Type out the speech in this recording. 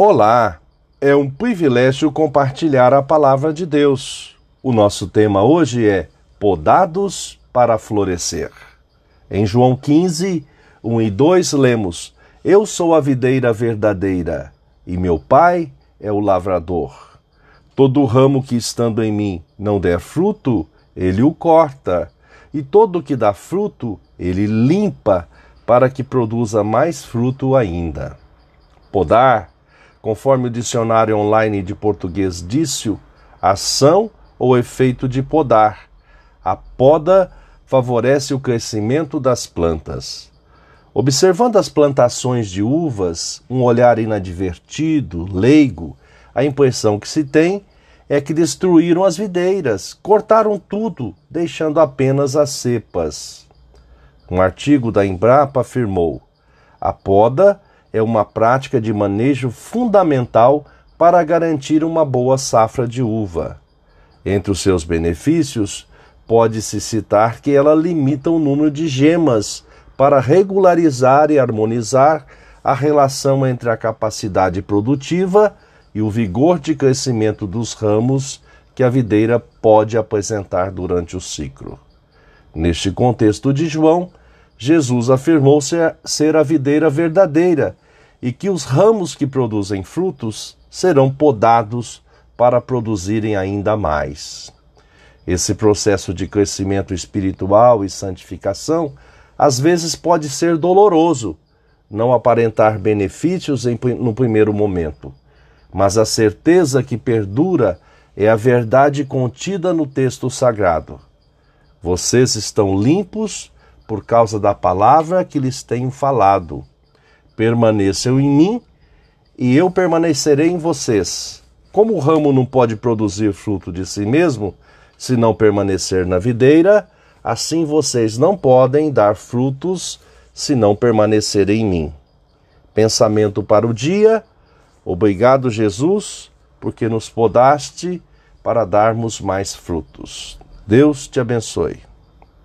Olá, é um privilégio compartilhar a palavra de Deus. O nosso tema hoje é Podados para florescer. Em João 15, 1 e 2 lemos: Eu sou a videira verdadeira e meu pai é o lavrador. Todo ramo que estando em mim não der fruto, ele o corta, e todo que dá fruto, ele limpa, para que produza mais fruto ainda. Podar conforme o dicionário online de português disse, ação ou efeito de podar. A poda favorece o crescimento das plantas. Observando as plantações de uvas, um olhar inadvertido, leigo, a impressão que se tem é que destruíram as videiras, cortaram tudo, deixando apenas as cepas. Um artigo da Embrapa afirmou: a poda é uma prática de manejo fundamental para garantir uma boa safra de uva. Entre os seus benefícios, pode-se citar que ela limita o número de gemas para regularizar e harmonizar a relação entre a capacidade produtiva e o vigor de crescimento dos ramos que a videira pode apresentar durante o ciclo. Neste contexto de João, Jesus afirmou ser, ser a videira verdadeira e que os ramos que produzem frutos serão podados para produzirem ainda mais. Esse processo de crescimento espiritual e santificação às vezes pode ser doloroso, não aparentar benefícios em, no primeiro momento, mas a certeza que perdura é a verdade contida no texto sagrado. Vocês estão limpos por causa da palavra que lhes tenho falado. Permaneçam em mim e eu permanecerei em vocês. Como o ramo não pode produzir fruto de si mesmo, se não permanecer na videira, assim vocês não podem dar frutos se não permanecerem em mim. Pensamento para o dia. Obrigado, Jesus, porque nos podaste para darmos mais frutos. Deus te abençoe.